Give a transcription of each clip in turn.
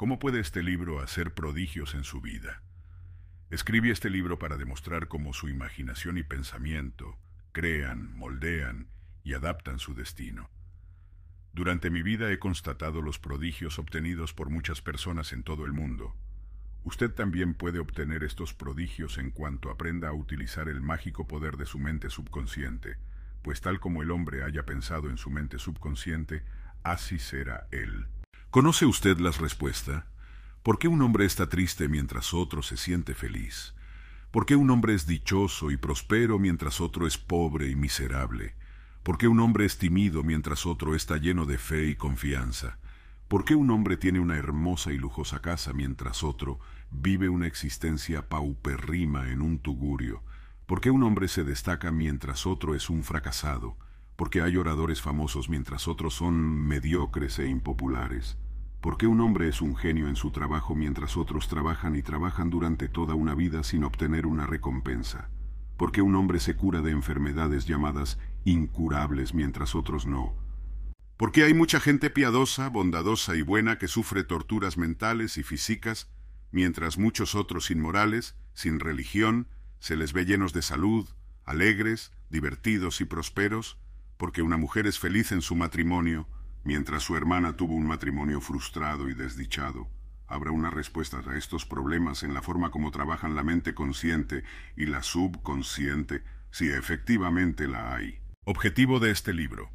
¿Cómo puede este libro hacer prodigios en su vida? Escribí este libro para demostrar cómo su imaginación y pensamiento crean, moldean y adaptan su destino. Durante mi vida he constatado los prodigios obtenidos por muchas personas en todo el mundo. Usted también puede obtener estos prodigios en cuanto aprenda a utilizar el mágico poder de su mente subconsciente, pues tal como el hombre haya pensado en su mente subconsciente, así será él. ¿Conoce usted la respuesta? ¿Por qué un hombre está triste mientras otro se siente feliz? ¿Por qué un hombre es dichoso y prospero mientras otro es pobre y miserable? ¿Por qué un hombre es tímido mientras otro está lleno de fe y confianza? ¿Por qué un hombre tiene una hermosa y lujosa casa mientras otro vive una existencia paupérrima en un tugurio? ¿Por qué un hombre se destaca mientras otro es un fracasado? ¿Por qué hay oradores famosos mientras otros son mediocres e impopulares? ¿Por qué un hombre es un genio en su trabajo mientras otros trabajan y trabajan durante toda una vida sin obtener una recompensa? ¿Por qué un hombre se cura de enfermedades llamadas incurables mientras otros no? Porque hay mucha gente piadosa, bondadosa y buena que sufre torturas mentales y físicas, mientras muchos otros inmorales, sin religión, se les ve llenos de salud, alegres, divertidos y prosperos, porque una mujer es feliz en su matrimonio, mientras su hermana tuvo un matrimonio frustrado y desdichado. Habrá una respuesta a estos problemas en la forma como trabajan la mente consciente y la subconsciente, si efectivamente la hay. Objetivo de este libro.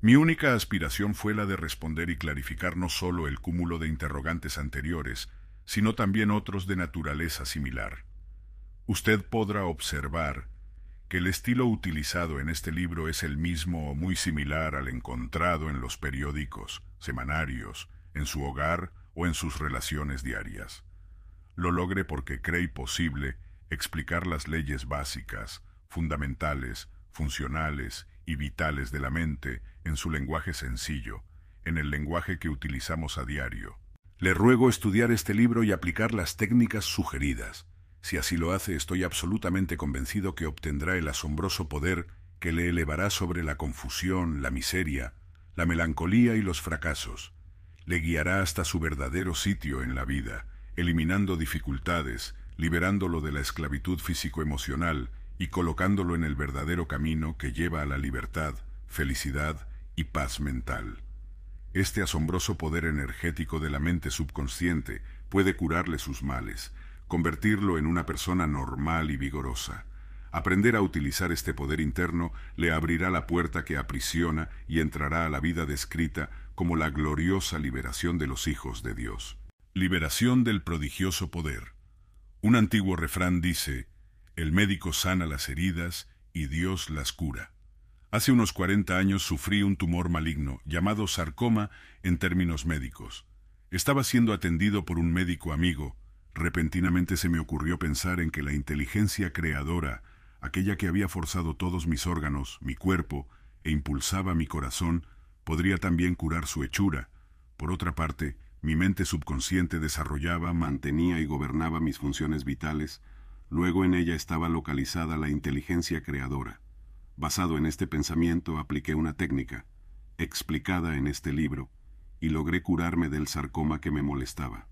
Mi única aspiración fue la de responder y clarificar no solo el cúmulo de interrogantes anteriores, sino también otros de naturaleza similar. Usted podrá observar que el estilo utilizado en este libro es el mismo o muy similar al encontrado en los periódicos, semanarios, en su hogar o en sus relaciones diarias. Lo logré porque creí posible explicar las leyes básicas, fundamentales, funcionales y vitales de la mente en su lenguaje sencillo, en el lenguaje que utilizamos a diario. Le ruego estudiar este libro y aplicar las técnicas sugeridas. Si así lo hace, estoy absolutamente convencido que obtendrá el asombroso poder que le elevará sobre la confusión, la miseria, la melancolía y los fracasos. Le guiará hasta su verdadero sitio en la vida, eliminando dificultades, liberándolo de la esclavitud físico-emocional y colocándolo en el verdadero camino que lleva a la libertad, felicidad y paz mental. Este asombroso poder energético de la mente subconsciente puede curarle sus males, convertirlo en una persona normal y vigorosa. Aprender a utilizar este poder interno le abrirá la puerta que aprisiona y entrará a la vida descrita como la gloriosa liberación de los hijos de Dios. Liberación del prodigioso poder. Un antiguo refrán dice, el médico sana las heridas y Dios las cura. Hace unos 40 años sufrí un tumor maligno, llamado sarcoma en términos médicos. Estaba siendo atendido por un médico amigo. Repentinamente se me ocurrió pensar en que la inteligencia creadora, aquella que había forzado todos mis órganos, mi cuerpo, e impulsaba mi corazón, podría también curar su hechura. Por otra parte, mi mente subconsciente desarrollaba, mantenía y gobernaba mis funciones vitales, Luego en ella estaba localizada la inteligencia creadora. Basado en este pensamiento apliqué una técnica, explicada en este libro, y logré curarme del sarcoma que me molestaba.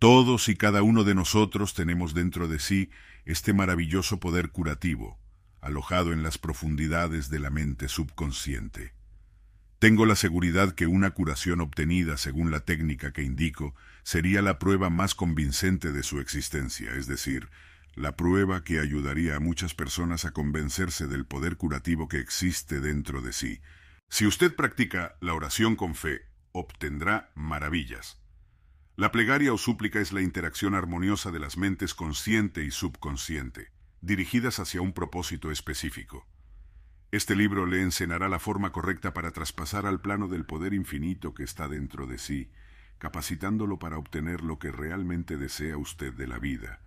Todos y cada uno de nosotros tenemos dentro de sí este maravilloso poder curativo, alojado en las profundidades de la mente subconsciente. Tengo la seguridad que una curación obtenida según la técnica que indico sería la prueba más convincente de su existencia, es decir, la prueba que ayudaría a muchas personas a convencerse del poder curativo que existe dentro de sí. Si usted practica la oración con fe, obtendrá maravillas. La plegaria o súplica es la interacción armoniosa de las mentes consciente y subconsciente, dirigidas hacia un propósito específico. Este libro le enseñará la forma correcta para traspasar al plano del poder infinito que está dentro de sí, capacitándolo para obtener lo que realmente desea usted de la vida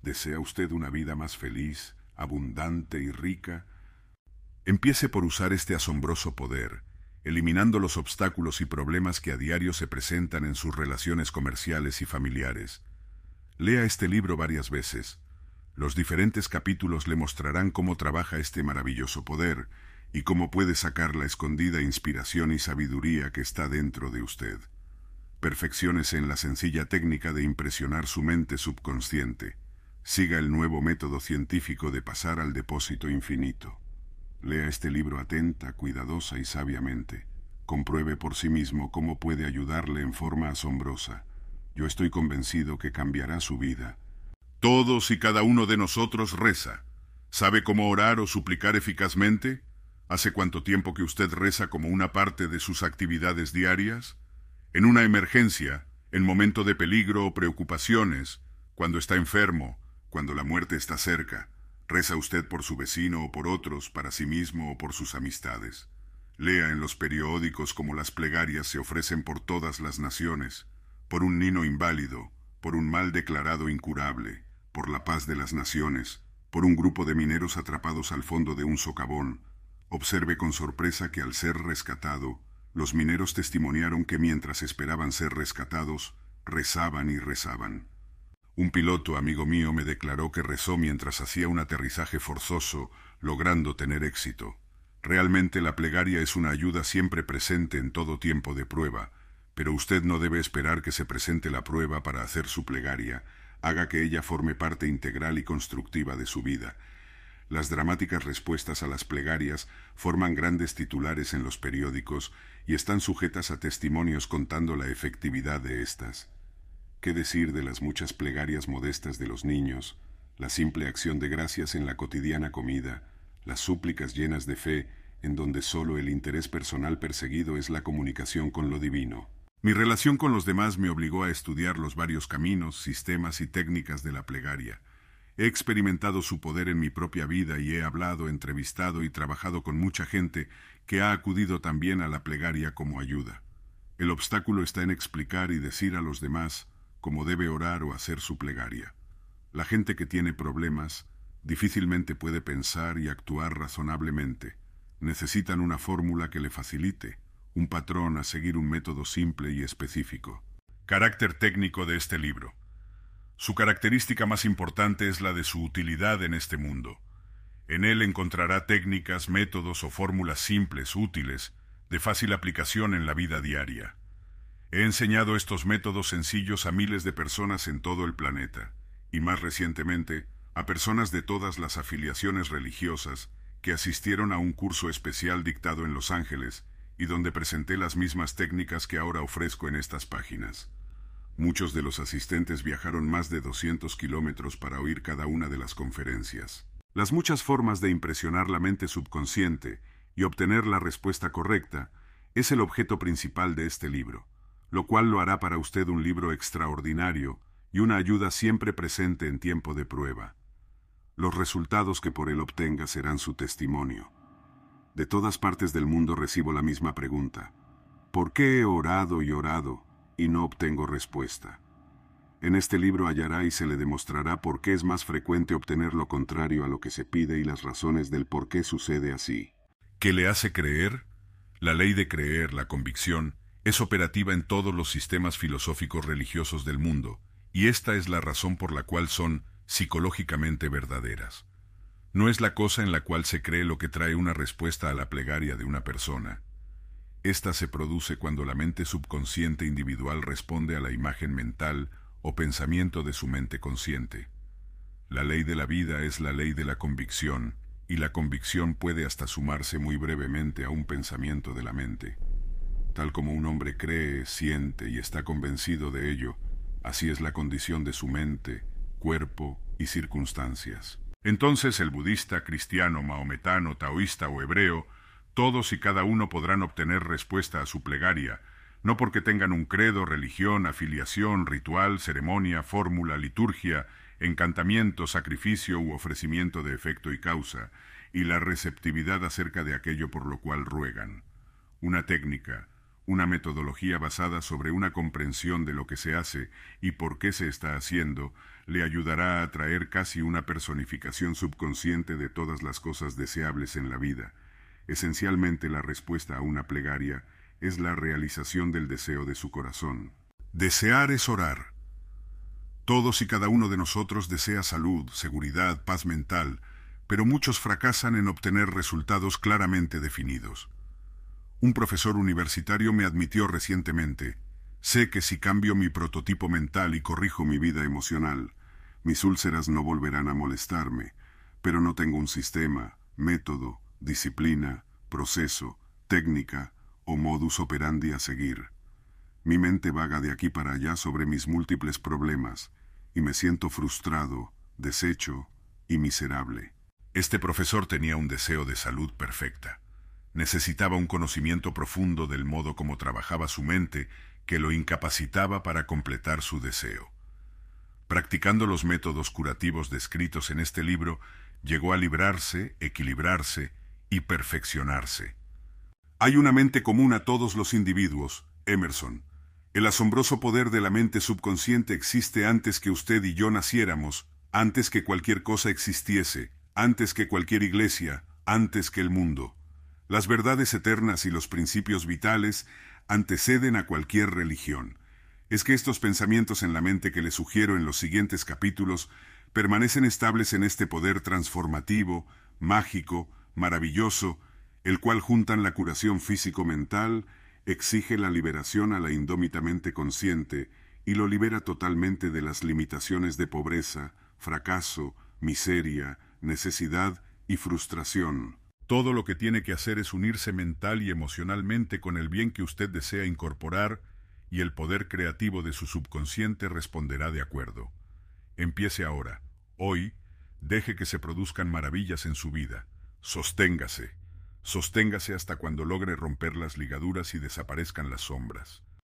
¿Desea usted una vida más feliz, abundante y rica? Empiece por usar este asombroso poder, eliminando los obstáculos y problemas que a diario se presentan en sus relaciones comerciales y familiares. Lea este libro varias veces. Los diferentes capítulos le mostrarán cómo trabaja este maravilloso poder y cómo puede sacar la escondida inspiración y sabiduría que está dentro de usted. Perfecciónese en la sencilla técnica de impresionar su mente subconsciente. Siga el nuevo método científico de pasar al depósito infinito. Lea este libro atenta, cuidadosa y sabiamente. Compruebe por sí mismo cómo puede ayudarle en forma asombrosa. Yo estoy convencido que cambiará su vida. Todos y cada uno de nosotros reza. ¿Sabe cómo orar o suplicar eficazmente? ¿Hace cuánto tiempo que usted reza como una parte de sus actividades diarias? En una emergencia, en momento de peligro o preocupaciones, cuando está enfermo, cuando la muerte está cerca, reza usted por su vecino o por otros, para sí mismo o por sus amistades. Lea en los periódicos cómo las plegarias se ofrecen por todas las naciones, por un nino inválido, por un mal declarado incurable, por la paz de las naciones, por un grupo de mineros atrapados al fondo de un socavón. Observe con sorpresa que al ser rescatado, los mineros testimoniaron que mientras esperaban ser rescatados, rezaban y rezaban. Un piloto, amigo mío, me declaró que rezó mientras hacía un aterrizaje forzoso, logrando tener éxito. Realmente la plegaria es una ayuda siempre presente en todo tiempo de prueba, pero usted no debe esperar que se presente la prueba para hacer su plegaria, haga que ella forme parte integral y constructiva de su vida. Las dramáticas respuestas a las plegarias forman grandes titulares en los periódicos y están sujetas a testimonios contando la efectividad de éstas. ¿Qué decir de las muchas plegarias modestas de los niños, la simple acción de gracias en la cotidiana comida, las súplicas llenas de fe, en donde sólo el interés personal perseguido es la comunicación con lo divino? Mi relación con los demás me obligó a estudiar los varios caminos, sistemas y técnicas de la plegaria. He experimentado su poder en mi propia vida y he hablado, entrevistado y trabajado con mucha gente que ha acudido también a la plegaria como ayuda. El obstáculo está en explicar y decir a los demás como debe orar o hacer su plegaria. La gente que tiene problemas difícilmente puede pensar y actuar razonablemente. Necesitan una fórmula que le facilite, un patrón a seguir un método simple y específico. Carácter técnico de este libro. Su característica más importante es la de su utilidad en este mundo. En él encontrará técnicas, métodos o fórmulas simples, útiles, de fácil aplicación en la vida diaria. He enseñado estos métodos sencillos a miles de personas en todo el planeta, y más recientemente a personas de todas las afiliaciones religiosas que asistieron a un curso especial dictado en Los Ángeles y donde presenté las mismas técnicas que ahora ofrezco en estas páginas. Muchos de los asistentes viajaron más de 200 kilómetros para oír cada una de las conferencias. Las muchas formas de impresionar la mente subconsciente y obtener la respuesta correcta es el objeto principal de este libro lo cual lo hará para usted un libro extraordinario y una ayuda siempre presente en tiempo de prueba. Los resultados que por él obtenga serán su testimonio. De todas partes del mundo recibo la misma pregunta. ¿Por qué he orado y orado y no obtengo respuesta? En este libro hallará y se le demostrará por qué es más frecuente obtener lo contrario a lo que se pide y las razones del por qué sucede así. ¿Qué le hace creer? La ley de creer, la convicción, es operativa en todos los sistemas filosóficos religiosos del mundo, y esta es la razón por la cual son psicológicamente verdaderas. No es la cosa en la cual se cree lo que trae una respuesta a la plegaria de una persona. Esta se produce cuando la mente subconsciente individual responde a la imagen mental o pensamiento de su mente consciente. La ley de la vida es la ley de la convicción, y la convicción puede hasta sumarse muy brevemente a un pensamiento de la mente. Tal como un hombre cree, siente y está convencido de ello, así es la condición de su mente, cuerpo y circunstancias. Entonces el budista, cristiano, maometano, taoísta o hebreo, todos y cada uno podrán obtener respuesta a su plegaria, no porque tengan un credo, religión, afiliación, ritual, ceremonia, fórmula, liturgia, encantamiento, sacrificio u ofrecimiento de efecto y causa, y la receptividad acerca de aquello por lo cual ruegan. Una técnica, una metodología basada sobre una comprensión de lo que se hace y por qué se está haciendo, le ayudará a traer casi una personificación subconsciente de todas las cosas deseables en la vida. Esencialmente la respuesta a una plegaria es la realización del deseo de su corazón. Desear es orar. Todos y cada uno de nosotros desea salud, seguridad, paz mental, pero muchos fracasan en obtener resultados claramente definidos. Un profesor universitario me admitió recientemente, Sé que si cambio mi prototipo mental y corrijo mi vida emocional, mis úlceras no volverán a molestarme, pero no tengo un sistema, método, disciplina, proceso, técnica o modus operandi a seguir. Mi mente vaga de aquí para allá sobre mis múltiples problemas y me siento frustrado, deshecho y miserable. Este profesor tenía un deseo de salud perfecta. Necesitaba un conocimiento profundo del modo como trabajaba su mente que lo incapacitaba para completar su deseo. Practicando los métodos curativos descritos en este libro, llegó a librarse, equilibrarse y perfeccionarse. Hay una mente común a todos los individuos, Emerson. El asombroso poder de la mente subconsciente existe antes que usted y yo naciéramos, antes que cualquier cosa existiese, antes que cualquier iglesia, antes que el mundo. Las verdades eternas y los principios vitales anteceden a cualquier religión. Es que estos pensamientos en la mente que le sugiero en los siguientes capítulos permanecen estables en este poder transformativo, mágico, maravilloso, el cual juntan la curación físico-mental, exige la liberación a la indómitamente consciente y lo libera totalmente de las limitaciones de pobreza, fracaso, miseria, necesidad y frustración. Todo lo que tiene que hacer es unirse mental y emocionalmente con el bien que usted desea incorporar y el poder creativo de su subconsciente responderá de acuerdo. Empiece ahora, hoy, deje que se produzcan maravillas en su vida. Sosténgase. Sosténgase hasta cuando logre romper las ligaduras y desaparezcan las sombras.